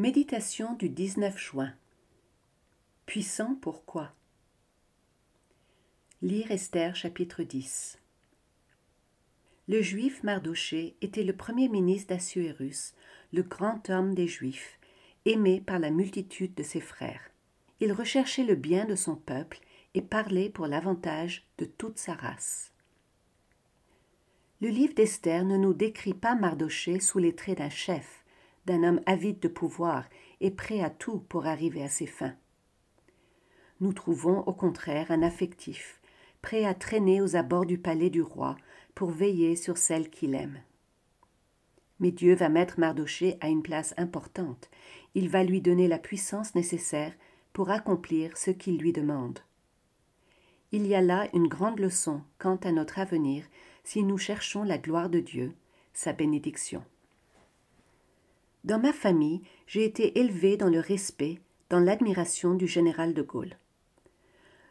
Méditation du 19 juin. Puissant pourquoi? Lire Esther chapitre 10. Le juif Mardoché était le premier ministre d'Assuérus, le grand homme des Juifs, aimé par la multitude de ses frères. Il recherchait le bien de son peuple et parlait pour l'avantage de toute sa race. Le livre d'Esther ne nous décrit pas Mardoché sous les traits d'un chef, d'un homme avide de pouvoir et prêt à tout pour arriver à ses fins. Nous trouvons au contraire un affectif, prêt à traîner aux abords du palais du roi pour veiller sur celle qu'il aime. Mais Dieu va mettre Mardoché à une place importante. Il va lui donner la puissance nécessaire pour accomplir ce qu'il lui demande. Il y a là une grande leçon quant à notre avenir si nous cherchons la gloire de Dieu, sa bénédiction. Dans ma famille, j'ai été élevé dans le respect, dans l'admiration du général de Gaulle.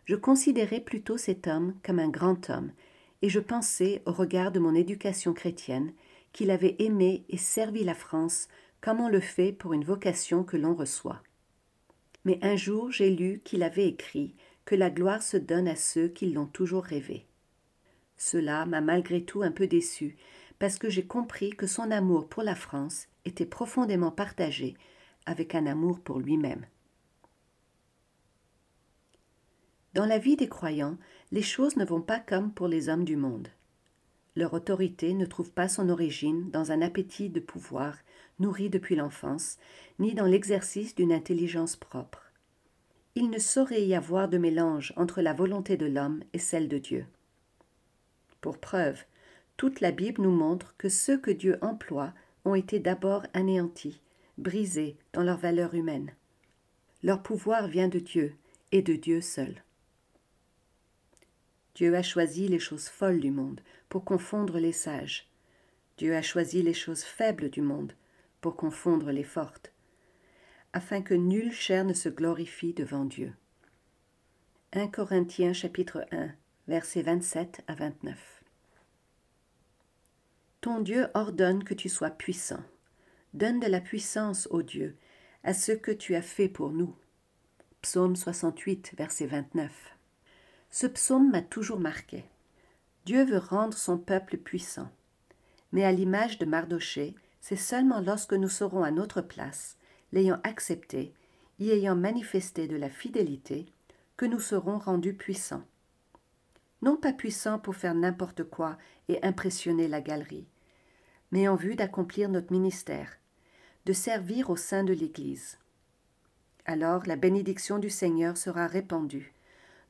Je considérais plutôt cet homme comme un grand homme, et je pensais, au regard de mon éducation chrétienne, qu'il avait aimé et servi la France comme on le fait pour une vocation que l'on reçoit. Mais un jour j'ai lu qu'il avait écrit que la gloire se donne à ceux qui l'ont toujours rêvé. Cela m'a malgré tout un peu déçu, parce que j'ai compris que son amour pour la France était profondément partagé avec un amour pour lui-même. Dans la vie des croyants, les choses ne vont pas comme pour les hommes du monde. Leur autorité ne trouve pas son origine dans un appétit de pouvoir nourri depuis l'enfance, ni dans l'exercice d'une intelligence propre. Il ne saurait y avoir de mélange entre la volonté de l'homme et celle de Dieu. Pour preuve, toute la Bible nous montre que ceux que Dieu emploie ont été d'abord anéantis, brisés dans leur valeur humaine. Leur pouvoir vient de Dieu et de Dieu seul. Dieu a choisi les choses folles du monde pour confondre les sages. Dieu a choisi les choses faibles du monde pour confondre les fortes, afin que nulle chair ne se glorifie devant Dieu. 1 Corinthiens chapitre 1 versets 27 à 29 ton Dieu ordonne que tu sois puissant. Donne de la puissance, ô Dieu, à ce que tu as fait pour nous. Psaume 68, verset 29. Ce psaume m'a toujours marqué. Dieu veut rendre son peuple puissant. Mais à l'image de Mardoché, c'est seulement lorsque nous serons à notre place, l'ayant accepté, y ayant manifesté de la fidélité, que nous serons rendus puissants. Non pas puissants pour faire n'importe quoi et impressionner la galerie, mais en vue d'accomplir notre ministère, de servir au sein de l'Église. Alors la bénédiction du Seigneur sera répandue,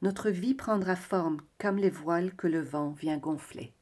notre vie prendra forme comme les voiles que le vent vient gonfler.